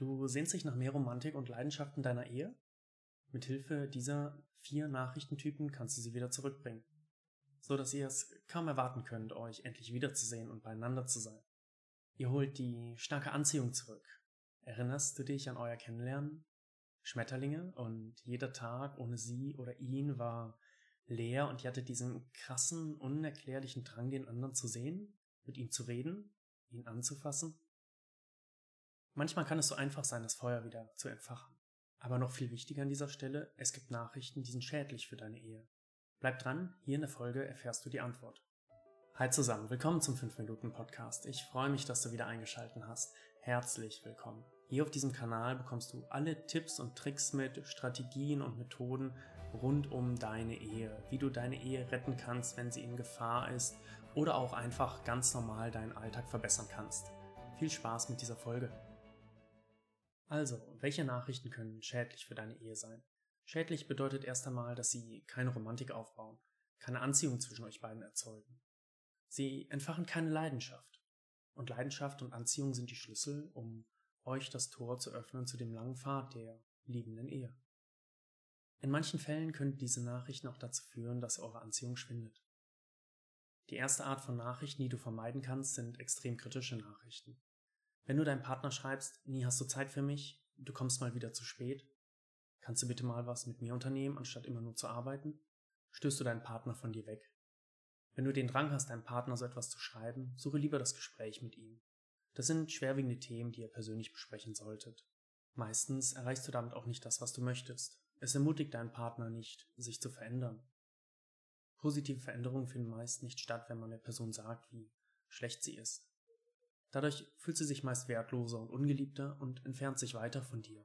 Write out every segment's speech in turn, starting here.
Du sehnst dich nach mehr Romantik und Leidenschaft in deiner Ehe? Mithilfe dieser vier Nachrichtentypen kannst du sie wieder zurückbringen, so dass ihr es kaum erwarten könnt, euch endlich wiederzusehen und beieinander zu sein. Ihr holt die starke Anziehung zurück. Erinnerst du dich an euer Kennenlernen? Schmetterlinge und jeder Tag ohne sie oder ihn war leer und ihr hattet diesen krassen, unerklärlichen Drang, den anderen zu sehen, mit ihm zu reden, ihn anzufassen? Manchmal kann es so einfach sein, das Feuer wieder zu entfachen. Aber noch viel wichtiger an dieser Stelle, es gibt Nachrichten, die sind schädlich für deine Ehe. Bleib dran, hier in der Folge erfährst du die Antwort. Hi zusammen, willkommen zum 5-Minuten-Podcast. Ich freue mich, dass du wieder eingeschaltet hast. Herzlich willkommen. Hier auf diesem Kanal bekommst du alle Tipps und Tricks mit, Strategien und Methoden rund um deine Ehe. Wie du deine Ehe retten kannst, wenn sie in Gefahr ist oder auch einfach ganz normal deinen Alltag verbessern kannst. Viel Spaß mit dieser Folge. Also, welche Nachrichten können schädlich für deine Ehe sein? Schädlich bedeutet erst einmal, dass sie keine Romantik aufbauen, keine Anziehung zwischen euch beiden erzeugen. Sie entfachen keine Leidenschaft. Und Leidenschaft und Anziehung sind die Schlüssel, um euch das Tor zu öffnen zu dem langen Pfad der liebenden Ehe. In manchen Fällen können diese Nachrichten auch dazu führen, dass eure Anziehung schwindet. Die erste Art von Nachrichten, die du vermeiden kannst, sind extrem kritische Nachrichten. Wenn du deinem Partner schreibst, nie hast du Zeit für mich, du kommst mal wieder zu spät, kannst du bitte mal was mit mir unternehmen, anstatt immer nur zu arbeiten, stößt du deinen Partner von dir weg. Wenn du den Drang hast, deinem Partner so etwas zu schreiben, suche lieber das Gespräch mit ihm. Das sind schwerwiegende Themen, die ihr persönlich besprechen solltet. Meistens erreichst du damit auch nicht das, was du möchtest. Es ermutigt deinen Partner nicht, sich zu verändern. Positive Veränderungen finden meist nicht statt, wenn man der Person sagt, wie schlecht sie ist. Dadurch fühlt sie sich meist wertloser und ungeliebter und entfernt sich weiter von dir.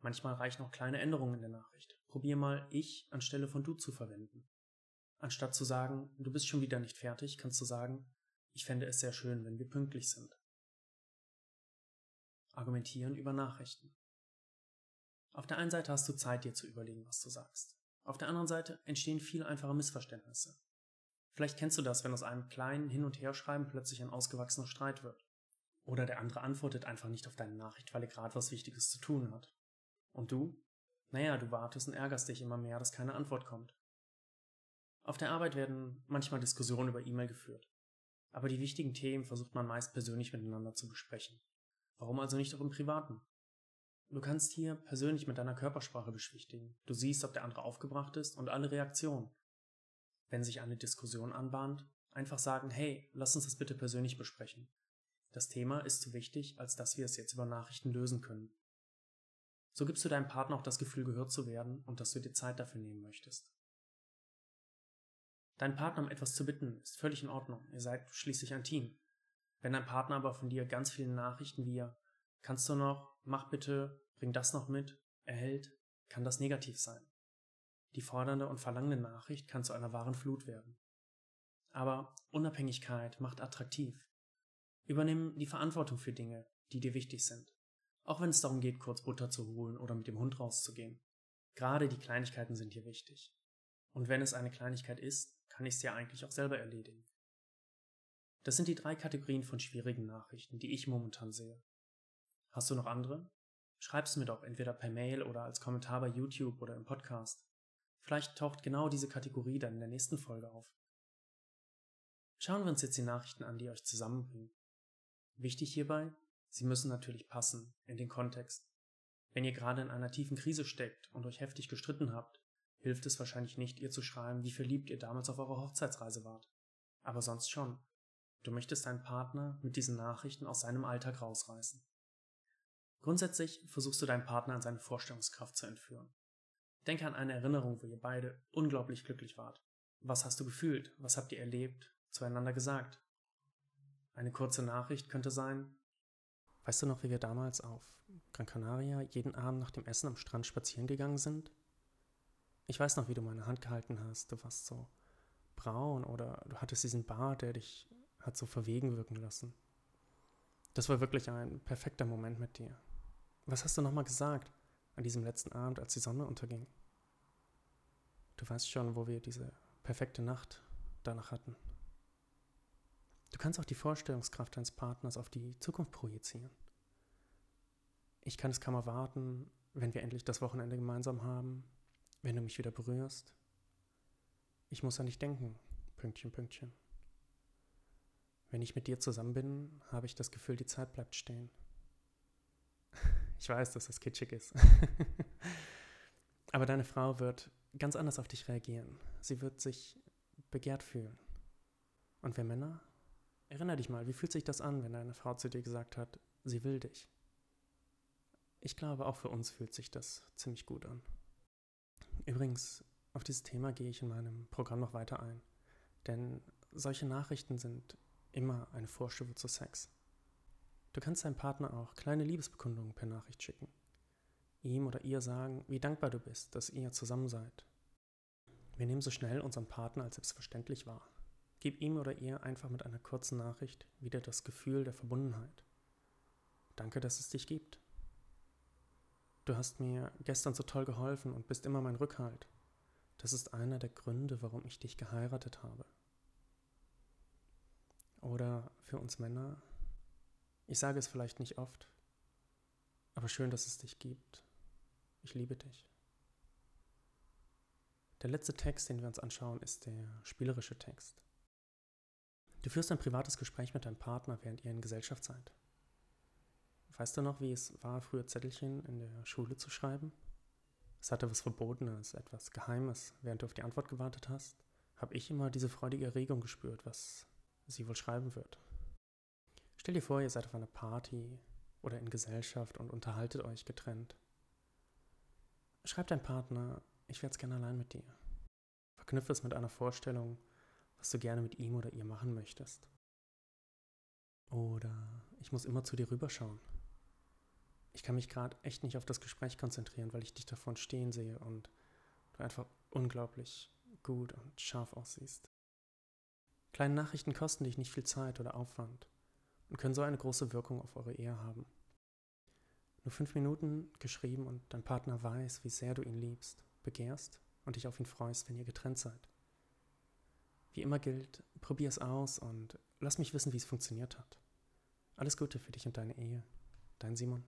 Manchmal reichen auch kleine Änderungen in der Nachricht. Probier mal ich anstelle von du zu verwenden. Anstatt zu sagen, du bist schon wieder nicht fertig, kannst du sagen, ich fände es sehr schön, wenn wir pünktlich sind. Argumentieren über Nachrichten. Auf der einen Seite hast du Zeit, dir zu überlegen, was du sagst. Auf der anderen Seite entstehen viel einfache Missverständnisse. Vielleicht kennst du das, wenn aus einem kleinen Hin- und Herschreiben plötzlich ein ausgewachsener Streit wird. Oder der andere antwortet einfach nicht auf deine Nachricht, weil er gerade was Wichtiges zu tun hat. Und du? Naja, du wartest und ärgerst dich immer mehr, dass keine Antwort kommt. Auf der Arbeit werden manchmal Diskussionen über E-Mail geführt. Aber die wichtigen Themen versucht man meist persönlich miteinander zu besprechen. Warum also nicht auch im Privaten? Du kannst hier persönlich mit deiner Körpersprache beschwichtigen. Du siehst, ob der andere aufgebracht ist und alle Reaktionen wenn sich eine Diskussion anbahnt, einfach sagen, hey, lass uns das bitte persönlich besprechen. Das Thema ist zu wichtig, als dass wir es jetzt über Nachrichten lösen können. So gibst du deinem Partner auch das Gefühl, gehört zu werden und dass du dir Zeit dafür nehmen möchtest. Deinen Partner um etwas zu bitten, ist völlig in Ordnung. Ihr seid schließlich ein Team. Wenn dein Partner aber von dir ganz viele Nachrichten wie kannst du noch, mach bitte, bring das noch mit, erhält, kann das negativ sein. Die fordernde und verlangende Nachricht kann zu einer wahren Flut werden. Aber Unabhängigkeit macht attraktiv. Übernimm die Verantwortung für Dinge, die dir wichtig sind. Auch wenn es darum geht, kurz Butter zu holen oder mit dem Hund rauszugehen. Gerade die Kleinigkeiten sind hier wichtig. Und wenn es eine Kleinigkeit ist, kann ich es ja eigentlich auch selber erledigen. Das sind die drei Kategorien von schwierigen Nachrichten, die ich momentan sehe. Hast du noch andere? Schreib's mir doch entweder per Mail oder als Kommentar bei YouTube oder im Podcast. Vielleicht taucht genau diese Kategorie dann in der nächsten Folge auf. Schauen wir uns jetzt die Nachrichten an, die euch zusammenbringen. Wichtig hierbei, sie müssen natürlich passen in den Kontext. Wenn ihr gerade in einer tiefen Krise steckt und euch heftig gestritten habt, hilft es wahrscheinlich nicht, ihr zu schreiben, wie verliebt ihr damals auf eurer Hochzeitsreise wart. Aber sonst schon. Du möchtest deinen Partner mit diesen Nachrichten aus seinem Alltag rausreißen. Grundsätzlich versuchst du deinen Partner an seine Vorstellungskraft zu entführen. Denke an eine Erinnerung, wo ihr beide unglaublich glücklich wart. Was hast du gefühlt? Was habt ihr erlebt? Zueinander gesagt? Eine kurze Nachricht könnte sein, Weißt du noch, wie wir damals auf Gran Canaria jeden Abend nach dem Essen am Strand spazieren gegangen sind? Ich weiß noch, wie du meine Hand gehalten hast. Du warst so braun oder du hattest diesen Bart, der dich hat so verwegen wirken lassen. Das war wirklich ein perfekter Moment mit dir. Was hast du nochmal gesagt an diesem letzten Abend, als die Sonne unterging? Du weißt schon, wo wir diese perfekte Nacht danach hatten. Du kannst auch die Vorstellungskraft deines Partners auf die Zukunft projizieren. Ich kann es kaum erwarten, wenn wir endlich das Wochenende gemeinsam haben, wenn du mich wieder berührst. Ich muss an dich denken. Pünktchen, Pünktchen. Wenn ich mit dir zusammen bin, habe ich das Gefühl, die Zeit bleibt stehen. Ich weiß, dass das kitschig ist. Aber deine Frau wird ganz anders auf dich reagieren. Sie wird sich begehrt fühlen. Und wir Männer? Erinner dich mal, wie fühlt sich das an, wenn deine Frau zu dir gesagt hat, sie will dich? Ich glaube, auch für uns fühlt sich das ziemlich gut an. Übrigens, auf dieses Thema gehe ich in meinem Programm noch weiter ein. Denn solche Nachrichten sind immer eine Vorstufe zu Sex. Du kannst deinem Partner auch kleine Liebesbekundungen per Nachricht schicken. Ihm oder ihr sagen, wie dankbar du bist, dass ihr zusammen seid. Wir nehmen so schnell unseren Partner als selbstverständlich wahr. Gib ihm oder ihr einfach mit einer kurzen Nachricht wieder das Gefühl der Verbundenheit. Danke, dass es dich gibt. Du hast mir gestern so toll geholfen und bist immer mein Rückhalt. Das ist einer der Gründe, warum ich dich geheiratet habe. Oder für uns Männer, ich sage es vielleicht nicht oft, aber schön, dass es dich gibt. Ich liebe dich. Der letzte Text, den wir uns anschauen, ist der spielerische Text. Du führst ein privates Gespräch mit deinem Partner, während ihr in Gesellschaft seid. Weißt du noch, wie es war, früher Zettelchen in der Schule zu schreiben? Es hatte was Verbotenes, etwas Geheimes. Während du auf die Antwort gewartet hast, habe ich immer diese freudige Erregung gespürt, was sie wohl schreiben wird. Stell dir vor, ihr seid auf einer Party oder in Gesellschaft und unterhaltet euch getrennt. Schreib deinem Partner, ich werde es gerne allein mit dir. Verknüpfe es mit einer Vorstellung, was du gerne mit ihm oder ihr machen möchtest. Oder ich muss immer zu dir rüberschauen. Ich kann mich gerade echt nicht auf das Gespräch konzentrieren, weil ich dich davon stehen sehe und du einfach unglaublich gut und scharf aussiehst. Kleine Nachrichten kosten dich nicht viel Zeit oder Aufwand und können so eine große Wirkung auf eure Ehe haben. Nur fünf Minuten geschrieben und dein Partner weiß, wie sehr du ihn liebst, begehrst und dich auf ihn freust, wenn ihr getrennt seid. Wie immer gilt, probier es aus und lass mich wissen, wie es funktioniert hat. Alles Gute für dich und deine Ehe. Dein Simon.